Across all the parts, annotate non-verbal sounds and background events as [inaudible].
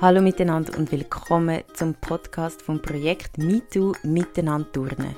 Hallo miteinander und willkommen zum Podcast vom Projekt MeToo Miteinander turnen.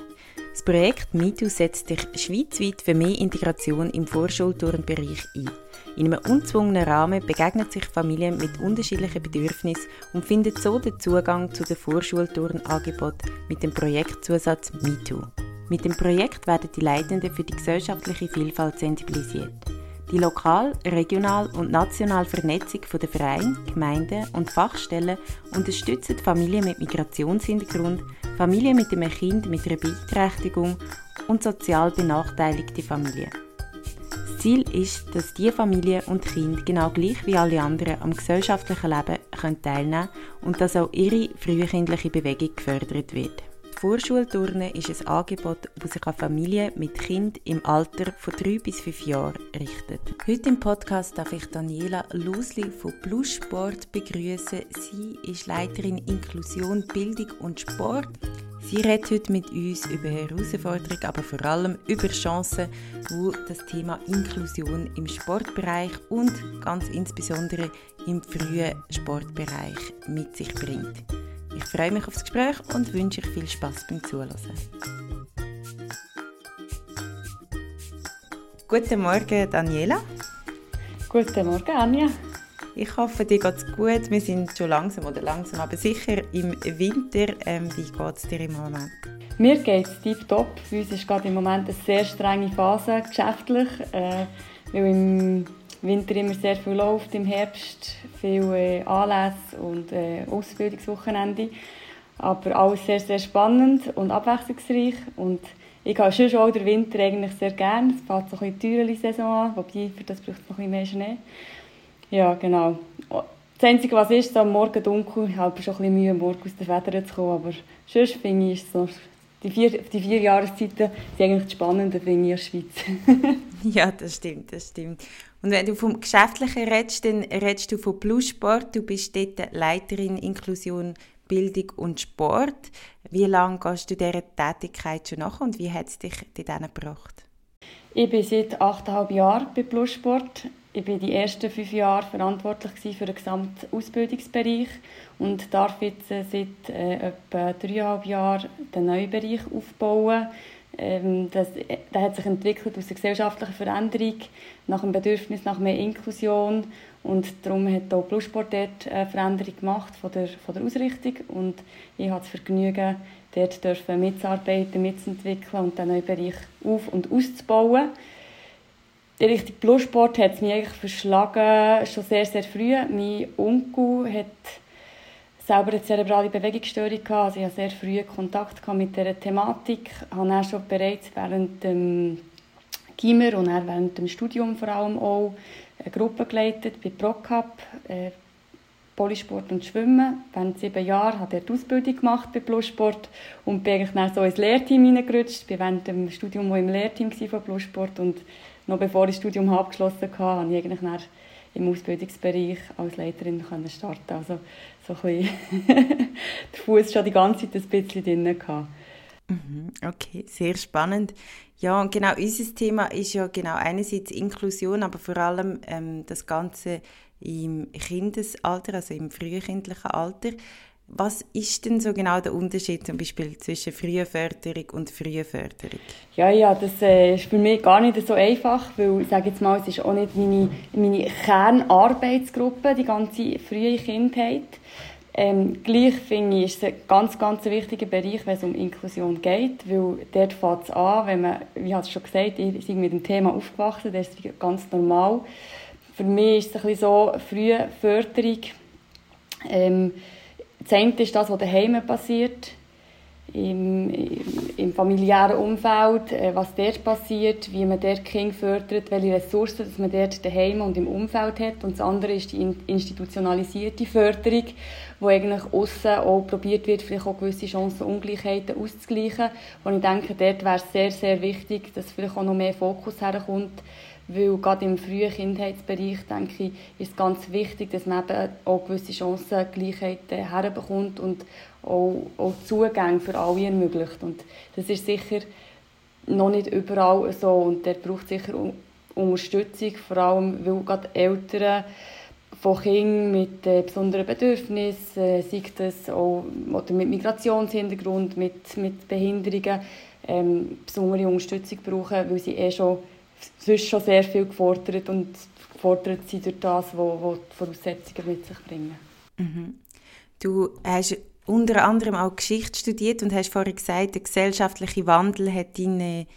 Das Projekt MeToo setzt sich schweizweit für mehr Integration im Vorschulturnbereich ein. In einem unzwungenen Rahmen begegnen sich Familien mit unterschiedlichen Bedürfnissen und finden so den Zugang zu den Vorschulturnangeboten mit dem Projektzusatz MeToo. Mit dem Projekt werden die Leitenden für die gesellschaftliche Vielfalt sensibilisiert. Die lokal, regional und national Vernetzung der Vereine, Gemeinden und Fachstellen unterstützt Familien mit Migrationshintergrund, Familien mit einem Kind mit einer Beeinträchtigung und sozial benachteiligte Familien. Das Ziel ist, dass diese Familien und Kinder genau gleich wie alle anderen am gesellschaftlichen Leben teilnehmen können und dass auch ihre frühkindliche Bewegung gefördert wird. Vorschulturnen ist ein Angebot, das sich an Familien mit Kind im Alter von 3 bis 5 Jahren richtet. Heute im Podcast darf ich Daniela Lusli von Plus Sport begrüßen. Sie ist Leiterin Inklusion, Bildung und Sport. Sie redet heute mit uns über Herausforderungen, aber vor allem über Chancen, wo das Thema Inklusion im Sportbereich und ganz insbesondere im frühen Sportbereich mit sich bringt. Ich freue mich auf das Gespräch und wünsche euch viel Spaß beim Zuhören. Guten Morgen, Daniela. Guten Morgen, Anja. Ich hoffe, dir geht es gut. Wir sind schon langsam oder langsam, aber sicher im Winter. Ähm, wie geht es dir im Moment? Mir geht es tiptop. Für uns ist gerade im Moment eine sehr strenge Phase geschäftlich, äh, weil im Winter immer sehr viel läuft, im Herbst viele äh, Anlässe und äh, Ausbildungswochenende. Aber alles sehr, sehr spannend und abwechslungsreich. Und ich habe schon auch den Winter eigentlich sehr gerne. Es fängt so ein bisschen die Saison an, wobei für das braucht es noch ein bisschen mehr Schnee. Ja, genau. Das Einzige, was ist, am Morgen dunkel. Ich habe schon ein bisschen Mühe, morgen aus der Federn zu kommen. Aber sonst finde ich, so, die, vier, die vier Jahreszeiten sind eigentlich das Spannende, finde ich, in der Schweiz. [laughs] ja, das stimmt, das stimmt. Und wenn du vom Geschäftlichen redest, dann redest du von Plus Sport. Du bist dort Leiterin Inklusion, Bildung und Sport. Wie lange gehst du dieser Tätigkeit schon nach und wie hat es dich dort gebracht? Ich bin seit achteinhalb Jahren bei Plus Sport. Ich war die ersten fünf Jahre verantwortlich für den gesamten Ausbildungsbereich und darf jetzt seit äh, etwa dreieinhalb Jahren den neuen Bereich aufbauen ähm, das, das hat sich entwickelt aus der gesellschaftlichen Veränderung, nach dem Bedürfnis nach mehr Inklusion und darum hat auch Plussport dort eine Veränderung gemacht von der, von der Ausrichtung und ich habe das Vergnügen, dort dürfen mitzuarbeiten, mitzuentwickeln und den neuen Bereich auf- und auszubauen. Die Richtung Plussport hat es mich eigentlich verschlagen, schon sehr, sehr früh. Mein Onkel hat selber eine zerebrale Bewegungsstörung gehabt. Also ich hatte sehr früh Kontakt mit dieser Thematik. Ich habe dann schon bereits während dem Gimmer und dann während dem Studium vor allem auch eine Gruppe geleitet bei ProCup, äh, Polysport und Schwimmen. Während sieben Jahren habe ich die Ausbildung gemacht bei Plussport und bin eigentlich dann so ins Lehrteam hineingerutscht. Ich war während dem Studium auch im Lehrteam von Plussport und noch bevor ich das Studium abgeschlossen hatte, habe ich eigentlich im Ausbildungsbereich als Leiterin können starten Also so ein bisschen [laughs] der Fuß schon die ganze Zeit ein bisschen drin gehabt. Mhm, okay, sehr spannend. Ja, und genau unser Thema ist ja genau einerseits Inklusion, aber vor allem ähm, das Ganze im Kindesalter, also im frühkindlichen Alter. Was ist denn so genau der Unterschied zum Beispiel zwischen Frühförderung und Frühförderung? Ja, ja, das äh, ist für mich gar nicht so einfach, weil ich sage jetzt mal, es ist auch nicht meine, meine Kernarbeitsgruppe, die ganze frühe Kindheit. Ähm, gleich finde ich, ist es ein ganz, ganz wichtiger Bereich, wenn es um Inklusion geht, weil dort fängt es an, wenn man, wie hat es schon gesagt, ich bin mit dem Thema aufgewachsen, das ist ganz normal. Für mich ist es ein bisschen so, frühe Förderung, ähm, das eine ist das, was daheim passiert, im, im familiären Umfeld, äh, was dort passiert, wie man dort Kinder fördert, welche Ressourcen dass man dort daheim und im Umfeld hat. Und das andere ist die institutionalisierte Förderung, wo eigentlich außen auch probiert wird, vielleicht auch gewisse Chancenungleichheiten auszugleichen. Und ich denke, dort wäre es sehr, sehr wichtig, dass vielleicht auch noch mehr Fokus herkommt, weil gerade im frühen Kindheitsbereich, denke ich, ist es ganz wichtig, dass man eben auch gewisse Chancengleichheit herbekommt und auch, auch Zugänge für alle ermöglicht. Und das ist sicher noch nicht überall so und der braucht sicher Unterstützung, vor allem weil gerade Eltern von Kindern mit äh, besonderen Bedürfnissen, äh, sei das auch oder mit Migrationshintergrund, mit, mit Behinderungen, ähm, besondere Unterstützung brauchen, weil sie eh schon, sonst schon sehr viel gefordert und gefordert sind durch das, was die Voraussetzungen mit sich bringen. Mhm. Du hast unter anderem auch Geschichte studiert und hast vorhin gesagt, der gesellschaftliche Wandel hat deine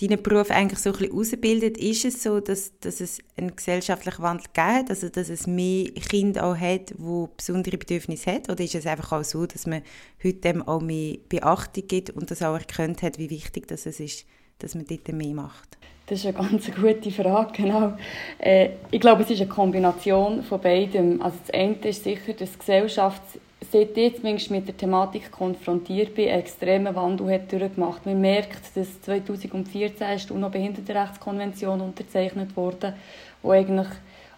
deinen Beruf eigentlich so ein bisschen ausgebildet. Ist es so, dass, dass es einen gesellschaftlichen Wandel gibt, also dass es mehr Kinder auch hat, die besondere Bedürfnisse haben? Oder ist es einfach auch so, dass man heute dem auch mehr Beachtung gibt und das auch erkannt hat, wie wichtig das ist, dass man dort mehr macht? Das ist eine ganz [laughs] gute Frage, genau. Äh, ich glaube, es ist eine Kombination von beidem. Also das eine ist sicher, dass die Gesellschaft seit ich zumindest mit der Thematik konfrontiert bin, einen extremen Wandel hat durchgemacht. Man merkt, dass 2014 ist die UNO-Behindertenrechtskonvention unterzeichnet wurde, wo eigentlich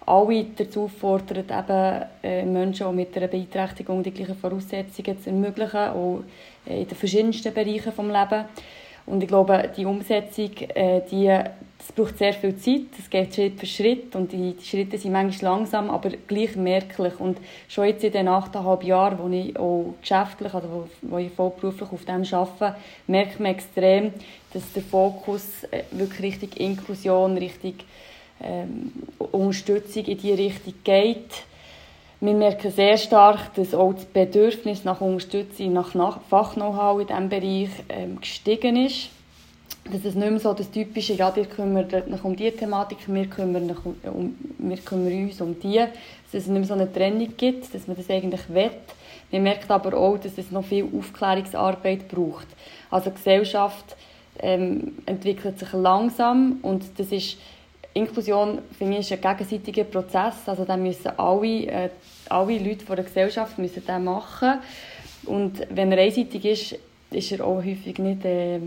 alle dazu fordert, eben äh, Menschen auch mit einer Beeinträchtigung die gleichen Voraussetzungen zu ermöglichen, auch in den verschiedensten Bereichen des Lebens. Und ich glaube, die Umsetzung, äh, die, das braucht sehr viel Zeit. Es geht Schritt für Schritt und die, die, Schritte sind manchmal langsam, aber gleich merklich. Und schon jetzt in den achteinhalb Jahren, wo ich auch geschäftlich, also wo, wo ich vollberuflich auf dem arbeite, merkt man extrem, dass der Fokus äh, wirklich richtig Inklusion, richtig ähm, Unterstützung in die Richtung geht wir merken sehr stark, dass auch das Bedürfnis nach Unterstützung, nach Fach-Know-how in diesem Bereich ähm, gestiegen ist. Dass es nicht mehr so das Typische, ja, ihr kümmert euch um diese Thematik, wir kümmern, um, wir kümmern uns um die. Dass es nicht mehr so eine Trennung gibt, dass man das eigentlich will. Man merkt aber auch, dass es noch viel Aufklärungsarbeit braucht. Also die Gesellschaft ähm, entwickelt sich langsam und das ist Inklusion finde ich, ist ein gegenseitiger Prozess. Also da müssen alle, äh, alle Leute der Gesellschaft müssen den machen. Und wenn er einseitig ist, ist er auch häufig nicht, äh,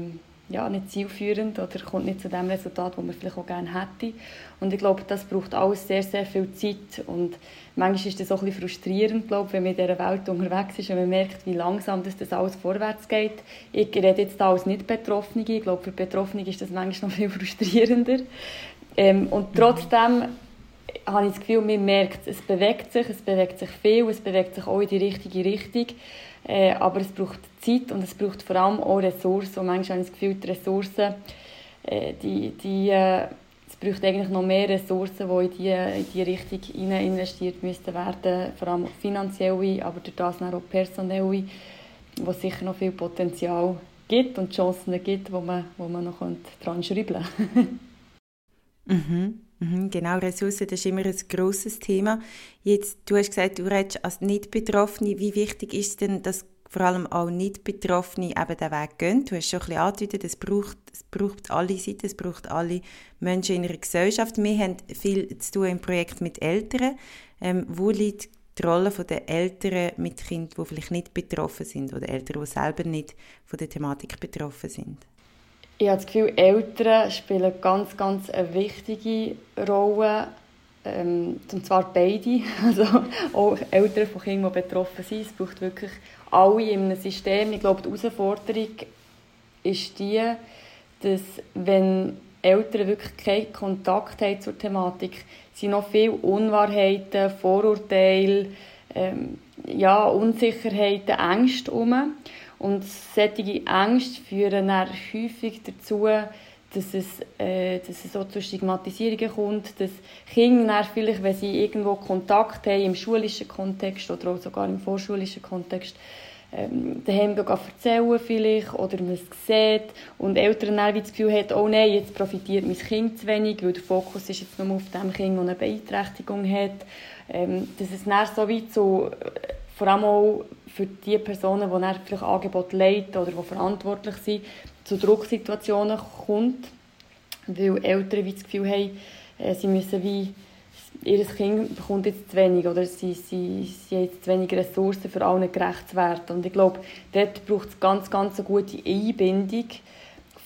ja, nicht zielführend oder kommt nicht zu dem Resultat, das man vielleicht auch gerne hätte. Und ich glaube, das braucht alles sehr, sehr viel Zeit. Und manchmal ist das auch ein frustrierend, glaube wenn man in dieser Welt unterwegs ist und man merkt, wie langsam das, das alles vorwärts geht. Ich rede jetzt da als Nicht-Betroffene. Ich glaube, für Betroffene ist das manchmal noch viel frustrierender. Ähm, und trotzdem habe ich das Gefühl, man merkt, es bewegt sich, es bewegt sich viel, es bewegt sich auch in die richtige Richtung. Äh, aber es braucht Zeit und es braucht vor allem auch Ressourcen. Und manchmal habe ich das Gefühl, die Ressourcen, äh, die, die, äh, es braucht eigentlich noch mehr Ressourcen, die in diese in die Richtung investiert müssten werden, vor allem finanzielle, aber durch das auch personelle, wo es sicher noch viel Potenzial gibt und Chancen gibt, wo man, wo man noch dran schrauben könnte. [laughs] Mhm. Mhm, genau, Ressourcen, das ist immer ein grosses Thema. Jetzt, du hast gesagt, du redest als Nicht-Betroffene. Wie wichtig ist es denn, dass vor allem auch Nicht-Betroffene eben den Weg gehen? Du hast schon ein bisschen angedeutet, es braucht, es braucht alle Seiten, es braucht alle Menschen in einer Gesellschaft. Wir haben viel zu tun im Projekt mit Eltern. Ähm, wo liegt die Rolle der Eltern mit Kindern, die vielleicht nicht betroffen sind oder Eltern, die selber nicht von der Thematik betroffen sind? Ich habe das Gefühl, Eltern spielen ganz, ganz eine wichtige Rolle. Ähm, und zwar beide. [laughs] Also auch Eltern von Kindern, die betroffen sind. Es braucht wirklich alle in einem System. Ich glaube, die Herausforderung ist die, dass wenn Eltern wirklich keinen Kontakt haben zur Thematik, sind noch viele Unwahrheiten, Vorurteile, ähm, ja, Unsicherheiten, Ängste herum. Und solche Ängste führen dann häufig dazu, dass es, äh, dass es so zu Stigmatisierungen kommt, dass Kinder vielleicht, wenn sie irgendwo Kontakt haben, im schulischen Kontext oder auch sogar im vorschulischen Kontext, ähm, daheim erzählen vielleicht oder man es sieht und Eltern dann das Gefühl haben, oh nein, jetzt profitiert mein Kind zu wenig, weil der Fokus ist jetzt nur auf dem Kind, das eine Beeinträchtigung hat. Ähm, dass es dann so wie zu, vor allem auch für die Personen, die dann vielleicht Angebot leiten oder die verantwortlich sind, zu Drucksituationen kommt, weil Eltern wie das Gefühl haben, äh, sie müssen wie ihr Kind bekommt jetzt zu wenig oder sie, sie, sie haben jetzt zu wenig Ressourcen für allen gerecht zu werden. Und ich glaube, dort braucht es ganz, ganz eine gute Einbindung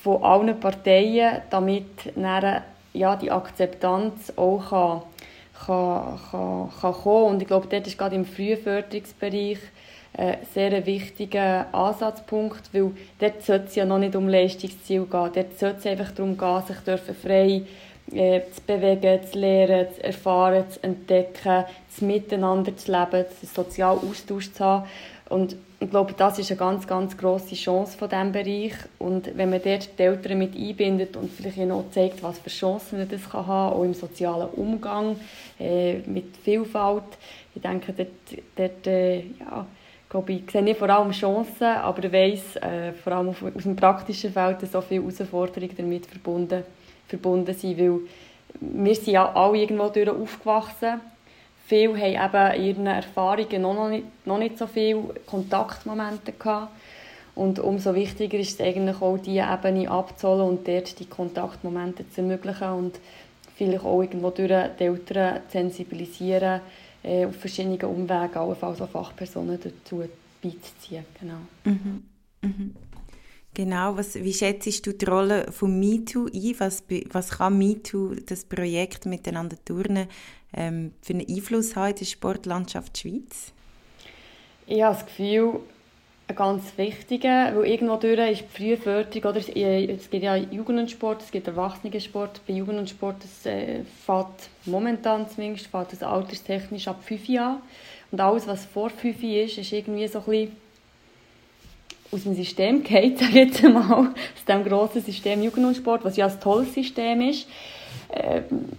von allen Parteien, damit dann, ja, die Akzeptanz auch kann, kann, kann, kann kommen. Und ich glaube, dort ist gerade im Frühförderungsbereich ein sehr wichtiger Ansatzpunkt, weil dort sollte es ja noch nicht um Leistungsziel gehen. Dort sollte es einfach darum gehen, sich dürfen frei äh, zu bewegen, zu lernen, zu erfahren, zu entdecken, zu miteinander zu leben, einen sozialen Austausch zu haben. Und ich glaube, das ist eine ganz, ganz grosse Chance von diesem Bereich. Und wenn man dort die Eltern mit einbindet und vielleicht ihnen auch zeigt, was für Chancen das kann haben, auch im sozialen Umgang, äh, mit Vielfalt, ich denke, dort, dort äh, ja, glaube ich, sehe ich vor allem Chancen, aber ich weiss, äh, vor allem aus dem praktischen Feld, so viele Herausforderungen damit verbunden, verbunden sind, weil wir sind ja alle irgendwo durch aufgewachsen Viele haben eben in ihren Erfahrungen noch nicht, noch nicht so viele Kontaktmomente gehabt. Und umso wichtiger ist es eigentlich auch, diese Ebene abzuholen und dort die Kontaktmomente zu ermöglichen und vielleicht auch irgendwo durch die Eltern zu sensibilisieren, äh, auf verschiedenen Umwegen, allenfalls auch Fachpersonen dazu beizuziehen. Genau. Mhm. Mhm. Genau, was, wie schätzt du die Rolle von MeToo ein? Was, was kann MeToo, das Projekt Miteinander turnen, ähm, für einen Einfluss haben in der Sportlandschaft Schweiz? Ich habe das Gefühl, ein ganz wichtiger, weil irgendwo durch ist die Frühförderung, oder? Es gibt ja Jugendsport, es gibt Erwachsenensport, bei Jugendsport das äh, fährt momentan zumindest, fährt das alterstechnisch ab 5 Jahren und alles, was vor 5 ist, ist irgendwie so ein bisschen aus dem System [laughs] geht, sage ich jetzt mal, aus dem grossen System Jugendsport, was ja ein tolles System ist,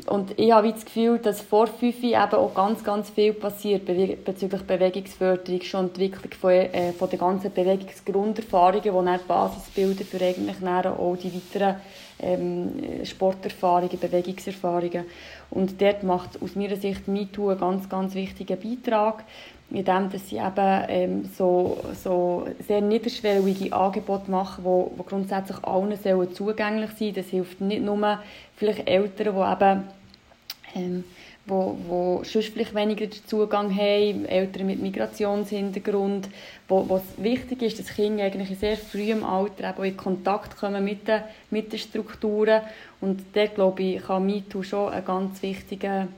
und ich habe das Gefühl, dass vor fünf eben auch ganz, ganz viel passiert bezüglich Bewegungsförderung, schon Entwicklung von, äh, von der ganzen Bewegungsgrunderfahrungen, die dann die Basis bilden für eigentlich auch die weiteren ähm, Sporterfahrungen, Bewegungserfahrungen. Und dort macht aus meiner Sicht MeToo einen ganz, ganz wichtigen Beitrag in dem, dass sie eben ähm, so, so sehr niederschwellige Angebote machen, wo, wo grundsätzlich allen sollen zugänglich sein. Das hilft nicht nur vielleicht Eltern, die eben ähm, wo, wo sonst vielleicht weniger Zugang haben, Eltern mit Migrationshintergrund, wo, wo es wichtig ist, dass Kinder eigentlich in sehr frühem Alter eben in Kontakt kommen mit den, mit den Strukturen und da glaube ich, kann MeToo schon ein ganz wichtiger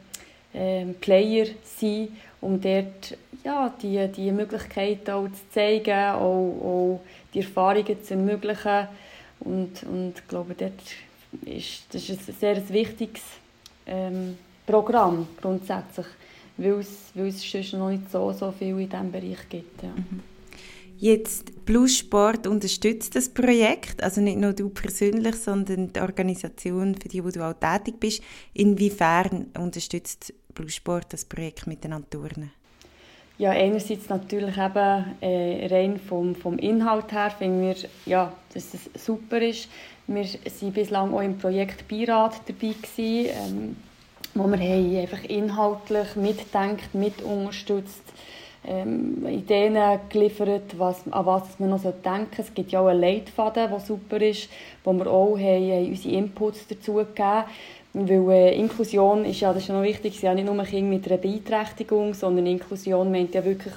ähm, Player sein, um dort ja, die, die Möglichkeiten auch zu zeigen, auch, auch die Erfahrungen zu ermöglichen. Und, und ich glaube, dort ist, das ist ein sehr wichtiges ähm, Programm grundsätzlich, weil es, weil es sonst noch nicht so, so viel in diesem Bereich gibt. Ja. Mhm. Jetzt Plus Sport unterstützt das Projekt, also nicht nur du persönlich, sondern die Organisation, für die wo du auch tätig bist. Inwiefern unterstützt Plus Sport das Projekt miteinander turnen? Ja, einerseits natürlich eben äh, rein vom, vom Inhalt her finden wir, ja, dass es super ist. Wir waren bislang auch im Projekt Beirat dabei gewesen, ähm, wo wir haben einfach inhaltlich mitdenkt, mit unterstützt, ähm, Ideen geliefert, was, an was man noch denken soll. Es gibt ja auch einen Leitfaden, der super ist, wo wir auch haben, unsere Inputs dazu gegeben weil äh, Inklusion ist ja, das ist ja noch wichtig, sind ja nicht nur Kinder mit einer Beeinträchtigung, sondern Inklusion meint ja wirklich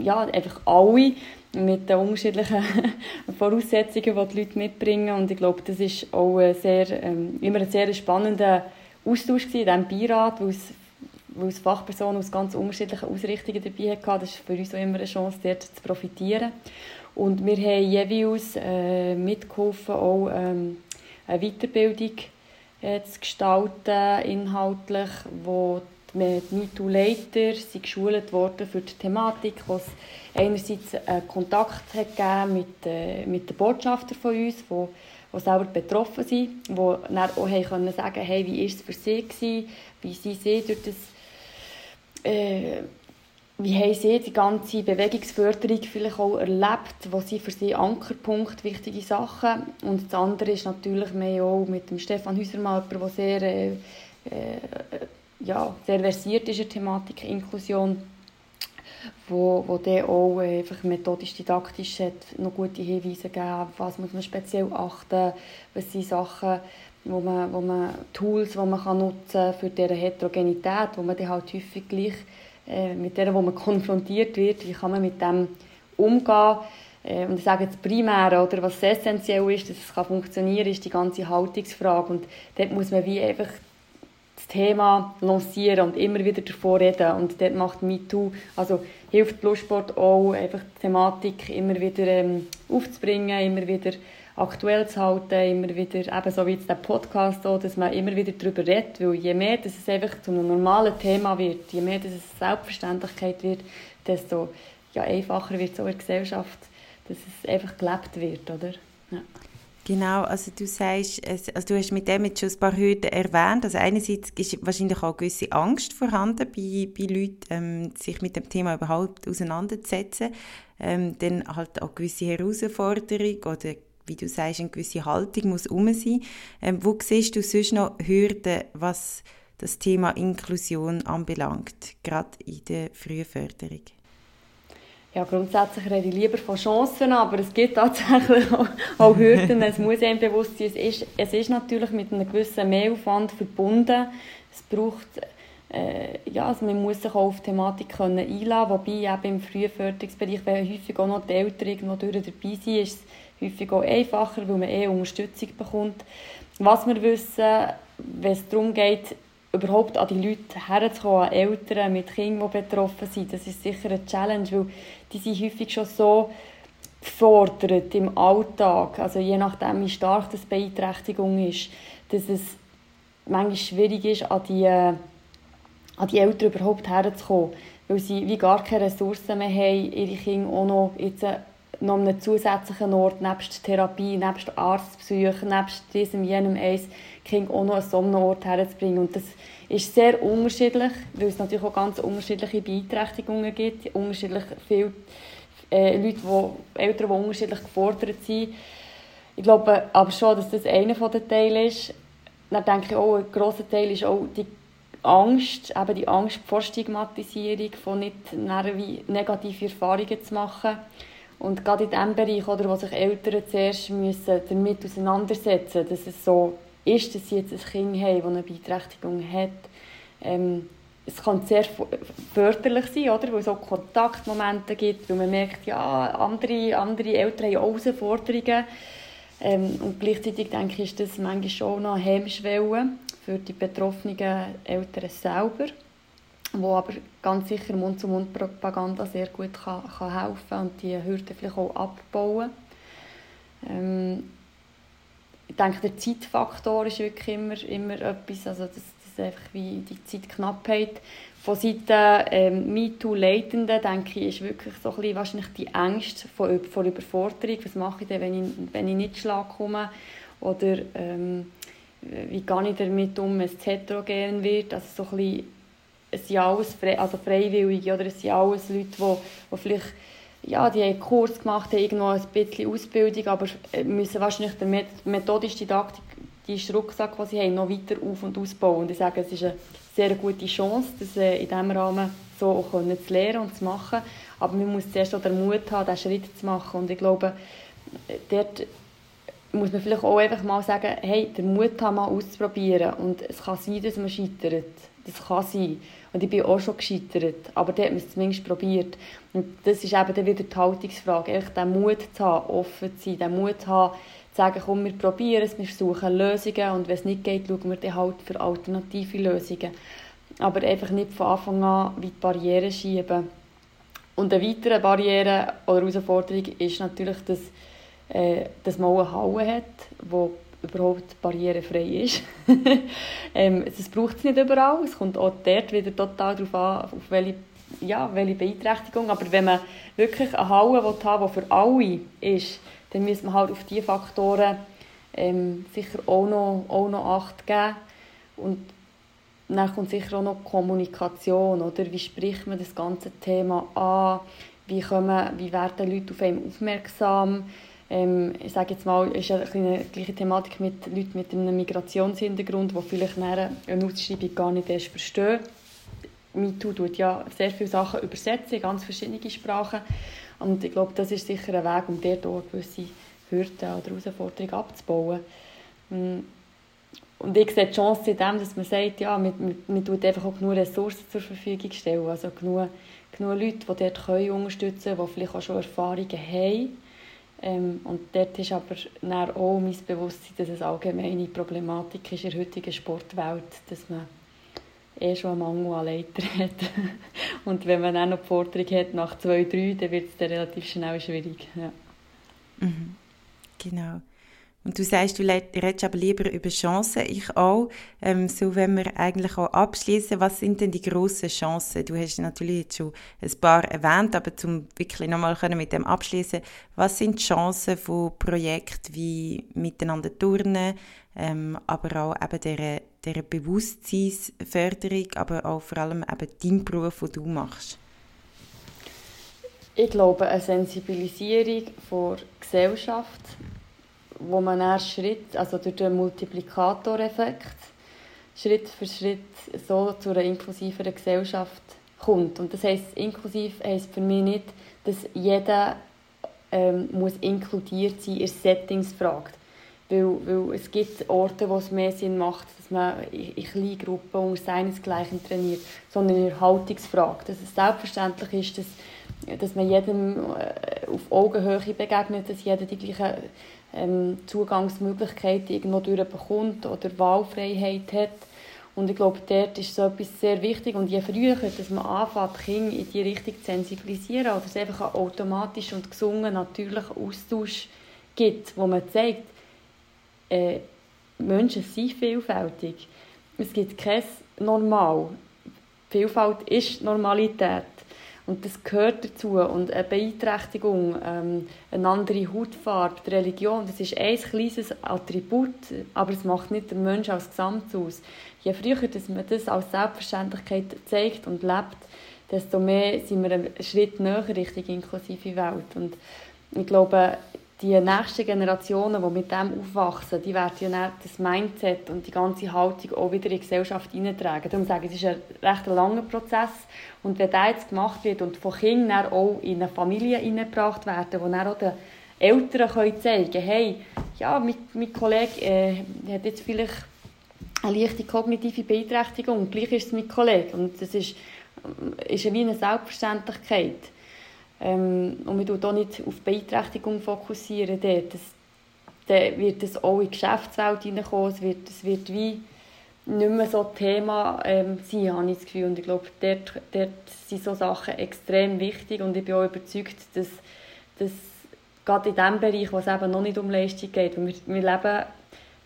ja, einfach alle mit den unterschiedlichen [laughs] Voraussetzungen, die die Leute mitbringen. Und ich glaube, das ist auch ein sehr, ähm, immer ein sehr spannender Austausch in diesem Beirat, weil es, weil es Fachpersonen aus ganz unterschiedlichen Ausrichtungen dabei hatten. Das ist für uns auch immer eine Chance, dort zu profitieren. Und wir haben jeweils äh, mitgeholfen, auch ähm, eine Weiterbildung äh, zu gestalten, inhaltlich, wo die MeToo-Leiter sind geschult worden für die Thematik, wo es einerseits einen Kontakt hat gegeben mit, äh, mit den Botschaftern von uns, die, die selber betroffen sind, die dann auch haben können sagen hey, wie war es für sie, wie sie sie durch das äh, wie haben Sie die ganze Bewegungsförderung vielleicht auch erlebt? Was sind für Sie Ankerpunkte, wichtige Sachen? Und das andere ist natürlich, wir auch mit dem Stefan Hüsermann, der sehr, äh, äh, ja, sehr versiert ist in der Thematik Inklusion, wo, wo der auch einfach methodisch-didaktisch hat noch gute Hinweise gegeben, was muss man speziell achten, was sind Sachen, wo man, wo man Tools, die man kann nutzen kann für diese Heterogenität, wo man dann halt häufig gleich äh, mit der, wo man konfrontiert wird, wie kann man mit dem umgehen. Äh, und ich sage jetzt primär, oder, was essentiell ist, dass es kann funktionieren ist die ganze Haltungsfrage. Und dort muss man wie einfach das Thema lancieren und immer wieder davor reden. Und dort macht MeToo, also hilft Blutsport auch, einfach die Thematik immer wieder ähm, aufzubringen, immer wieder aktuell zu halten, immer wieder, eben so wie jetzt der Podcast auch, dass man immer wieder darüber redet, weil je mehr dass es einfach zu einem normalen Thema wird, je mehr dass es Selbstverständlichkeit wird, desto ja, einfacher wird es auch in der Gesellschaft, dass es einfach gelebt wird, oder? Ja. Genau, also du sagst, also du hast mit dem jetzt schon ein paar Hürden erwähnt. Also einerseits ist wahrscheinlich auch eine gewisse Angst vorhanden bei, bei Leuten, ähm, sich mit dem Thema überhaupt auseinanderzusetzen. Ähm, dann halt auch gewisse Herausforderung oder wie du sagst, eine gewisse Haltung muss um sein. Ähm, wo siehst du sonst noch Hürden, was das Thema Inklusion anbelangt, gerade in der Frühförderung? ja, grundsätzlich rede ich lieber von Chancen, aber es gibt tatsächlich [laughs] auch, auch Hürden. es muss einem bewusst sein, es ist, es ist natürlich mit einem gewissen Mehraufwand verbunden. Es braucht, äh, ja, also man muss sich auch auf die Thematik können einladen wobei eben im Frühförderungsbereich, wenn häufig auch noch die Eltern irgendwo dabei sind, ist es häufig auch einfacher, weil man eh Unterstützung bekommt. Was wir wissen, wenn es darum geht, überhaupt an die Leute herzukommen, an Eltern mit Kindern, die betroffen sind, das ist sicher eine Challenge, weil die sind häufig schon so gefordert im Alltag, also je nachdem, wie stark das Beeinträchtigung ist, dass es manchmal schwierig ist, an die, an die Eltern überhaupt herzukommen, weil sie wie gar keine Ressourcen mehr haben, ihre Kinder auch noch jetzt noch an einem zusätzlichen Ort, nebst Therapie, nebst Arztbesuchen, nebst diesem, jenem eins, Kind auch noch an so einem Ort herzubringen. Und das ist sehr unterschiedlich, weil es natürlich auch ganz unterschiedliche Beeinträchtigungen gibt, unterschiedlich viele äh, Leute, die, Eltern, die unterschiedlich gefordert sind. Ich glaube aber schon, dass das einer der Teile ist. Dann denke ich auch, ein grosser Teil ist auch die Angst, eben die Angst vor Stigmatisierung, von nicht negative Erfahrungen zu machen. Und gerade in diesem Bereich, oder, wo sich Eltern zuerst müssen damit auseinandersetzen müssen, dass es so ist, dass sie jetzt ein Kind haben, das eine Beeinträchtigung hat. Ähm, es kann sehr förderlich sein, oder? weil es auch Kontaktmomente gibt, weil man merkt, ja, andere, andere Eltern haben auch Herausforderungen. Ähm, und gleichzeitig denke ich, ist das manchmal schon noch Hemmschwelle für die betroffenen Eltern selber wo aber ganz sicher Mund-zu-Mund-Propaganda sehr gut kann, kann helfen und die Hürden vielleicht auch abbauen. Ähm, ich denke, der Zeitfaktor ist wirklich immer, immer etwas, also das, das einfach wie die Zeitknappheit. Von Seiten ähm, MeToo-Leitenden, denke ich, ist wirklich so ein bisschen wahrscheinlich die Ängste vor, vor Überforderung. Was mache ich denn, wenn ich, wenn ich nicht Schlag komme? Oder ähm, wie gehe ich damit um, wenn es heterogen wird? Also so ein bisschen es sind alles frei, also Freiwillige oder es sind alles Leute, die, die vielleicht ja, die haben einen Kurs gemacht, haben irgendwo ein bisschen Ausbildung, aber äh, müssen wahrscheinlich Didaktik, die Rucksack, den sie haben, noch weiter auf- und ausbauen. Und ich sage, es ist eine sehr gute Chance, das äh, in diesem Rahmen so auch zu lernen und zu machen. Aber man muss zuerst auch den Mut haben, diesen Schritt zu machen. Und ich glaube, dort muss man vielleicht auch einfach mal sagen, hey, den Mut haben, mal auszuprobieren. Und es kann sein, dass man scheitert. Das kann sein. Und ich bin auch schon gescheitert. Aber dort hat man es zumindest probiert. Und das ist eben dann wieder die Haltungsfrage. Einfach den Mut zu haben, offen zu sein, den Mut zu haben, zu sagen, komm, wir probieren es, wir suchen Lösungen und wenn es nicht geht, schauen wir dann halt für alternative Lösungen. Aber einfach nicht von Anfang an wie die Barrieren schieben. Und eine weitere Barriere oder Herausforderung ist natürlich, dass, äh, dass man auch eine Halle hat, die überhaupt barrierefrei ist. [laughs] ähm, das braucht es nicht überall. Es kommt auch dort wieder total darauf an, auf welche, ja, welche Beeinträchtigung. Aber wenn man wirklich eine Halle will haben die für alle ist, dann muss man halt auf diese Faktoren ähm, sicher auch noch, auch noch Acht geben. Und dann kommt sicher auch noch Kommunikation. Oder? Wie spricht man das ganze Thema an? Wie, kommen, wie werden Leute auf einen aufmerksam? Ähm, ich sage jetzt mal, ist eine gleiche Thematik mit Leuten mit einem Migrationshintergrund, die vielleicht eine Ausschreibung gar nicht erst verstehen. MeToo tut ja sehr viele Sachen übersetzen in ganz verschiedene Sprachen und ich glaube, das ist sicher ein Weg, um dort auch gewisse Hürden oder Herausforderungen abzubauen. Mm. Und ich sehe die Chance in dem, dass man sagt, ja, man, man tut einfach auch genug Ressourcen zur Verfügung stellen, also genug, genug Leute, die dort können unterstützen können, die vielleicht auch schon Erfahrungen haben ähm, und dort ist aber auch mein Bewusstsein, dass es allgemeine Problematik ist in der heutigen Sportwelt, dass man eh schon einen Mangel an Leitern [laughs] hat. und wenn man dann noch die Forderung hat nach zwei, drei, dann wird es relativ schnell schwierig. Ja. Mhm. Genau. Und du sagst, du redest aber lieber über Chancen, ich auch. Ähm, so wenn wir eigentlich auch abschließen, was sind denn die grossen Chancen? Du hast natürlich jetzt schon ein paar erwähnt, aber zum wirklich nochmal mit dem abschließen, was sind die Chancen von Projekten wie Miteinander turnen, ähm, aber auch eben dieser, dieser Bewusstseinsförderung, aber auch vor allem eben dein Beruf, den du machst? Ich glaube, eine Sensibilisierung der Gesellschaft wo man dann Schritt, also durch den Multiplikatoreffekt, Schritt für Schritt so zu einer inklusiveren Gesellschaft kommt. Und das heisst, inklusiv heisst für mich nicht, dass jeder ähm, muss inkludiert sein in Settings fragt. Weil, weil es gibt Orte, wo es mehr Sinn macht, dass man in kleinen Gruppen unter seinesgleichen trainiert, sondern in Haltungsfrage. Dass es selbstverständlich ist, dass, dass man jedem äh, auf Augenhöhe begegnet, dass jeder die gleichen ähm, Zugangsmöglichkeiten irgendwo durchbekommt oder Wahlfreiheit hat. Und ich glaube, dort ist so etwas sehr wichtig. Und je früher, dass man anfängt, Kinder in die Richtung zu sensibilisieren oder es einfach einen automatischen und gesungen natürlichen Austausch gibt, wo man zeigt, äh, Menschen sind vielfältig. Es gibt kein Normal. Vielfalt ist Normalität. Und das gehört dazu. Und eine Beeinträchtigung, ähm, eine andere Hautfarbe, die Religion, das ist ein kleines Attribut, aber es macht nicht den Menschen als Gesamt aus. Je früher dass man das als Selbstverständlichkeit zeigt und lebt, desto mehr sind wir einen Schritt näher Richtung inklusive Welt. Und ich glaube, die nächsten Generationen, die mit dem aufwachsen, die werden ja das Mindset und die ganze Haltung auch wieder in die Gesellschaft hineintragen. Darum sage ich, es ist ein recht langer Prozess. Und wenn das jetzt gemacht wird und von Kindern auch in eine Familie hineingebracht werden, wo dann auch den Eltern zeigen können, hey, ja, mein, mein Kollege äh, hat jetzt vielleicht eine leichte kognitive Beeinträchtigung, gleich ist es mein Kollege. Und das ist, ist wie eine Selbstverständlichkeit. Ähm, und man tut auch nicht auf Beeinträchtigung fokussieren dort. Das, dann wird es auch in die Geschäftswelt hineinkommen. Es wird, es wird wie nicht mehr so Thema ähm, sein, habe ich das Gefühl. Und ich glaube, dort, dort sind so Sachen extrem wichtig und ich bin auch überzeugt, dass, dass gerade in dem Bereich, wo es eben noch nicht um Leistung geht, wir, wir leben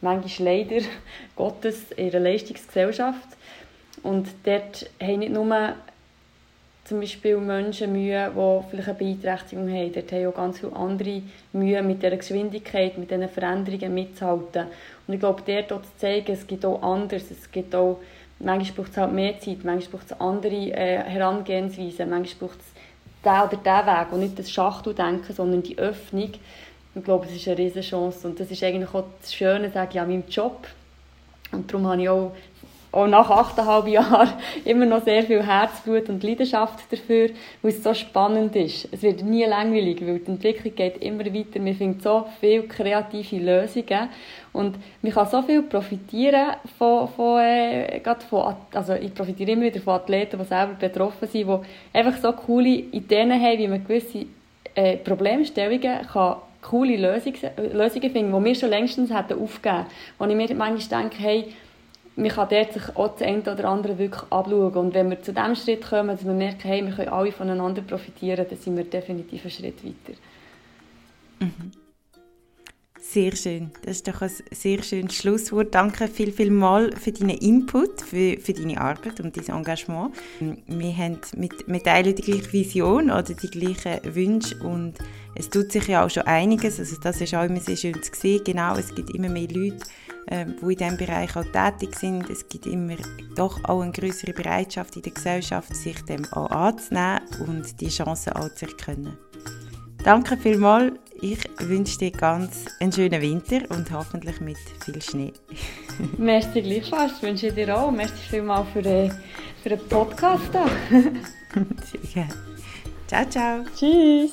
manchmal leider [laughs] Gottes in einer Leistungsgesellschaft und dort haben nicht nur zum Beispiel Menschen Mühe, die vielleicht eine Beeinträchtigung haben. Dort haben auch ganz viele andere Mühe, mit dieser Geschwindigkeit, mit diesen Veränderungen mitzuhalten. Und ich glaube, dort auch zu zeigen, es gibt auch anders. Es gibt auch, manchmal braucht es halt mehr Zeit, manchmal braucht es andere äh, Herangehensweisen, manchmal braucht es den oder diesen Weg und nicht das Schachteldenken, sondern die Öffnung. Ich glaube, das ist eine riesige Chance und das ist eigentlich auch das Schöne, sage ich, an meinem Job. Und darum habe ich auch auch nach achteinhalb Jahren [laughs] immer noch sehr viel Herzblut und Leidenschaft dafür, weil es so spannend ist. Es wird nie langweilig, weil die Entwicklung geht immer weiter. Wir finden so viele kreative Lösungen und man kann so viel profitieren von, von, äh, von also ich profitiere immer wieder von Athleten, die selber betroffen sind, die einfach so coole Ideen haben, wie man gewisse äh, Problemstellungen kann coole Lösungen, Lösungen finden, die wir schon längstens hätten aufgegeben. Wo ich mir manchmal denke, hey, man kann dort sich auch das eine oder andere wirklich abschauen. Und wenn wir zu dem Schritt kommen, dass wir merken, hey, wir können alle voneinander profitieren, dann sind wir definitiv einen Schritt weiter. Mhm. Sehr schön. Das ist doch ein sehr schönes Schlusswort. Danke viel, viel mal für deinen Input, für, für deine Arbeit und dein Engagement. Wir, haben mit, wir teilen die gleiche Vision oder die gleichen Wünsche und es tut sich ja auch schon einiges. Also das ist auch immer sehr schön zu sehen. Genau, es gibt immer mehr Leute, äh, die in diesem Bereich auch tätig sind. Es gibt immer doch auch eine größere Bereitschaft in der Gesellschaft, sich dem auch anzunehmen und die Chancen auch zu erkennen. Danke vielmals. Ich wünsche dir ganz einen schönen Winter und hoffentlich mit viel Schnee. [laughs] Merci gleichfalls. Wünsche ich dir auch. Merci vielmals für den, für den Podcast. [laughs] Sehr gerne. Ciao, ciao. Tschüss.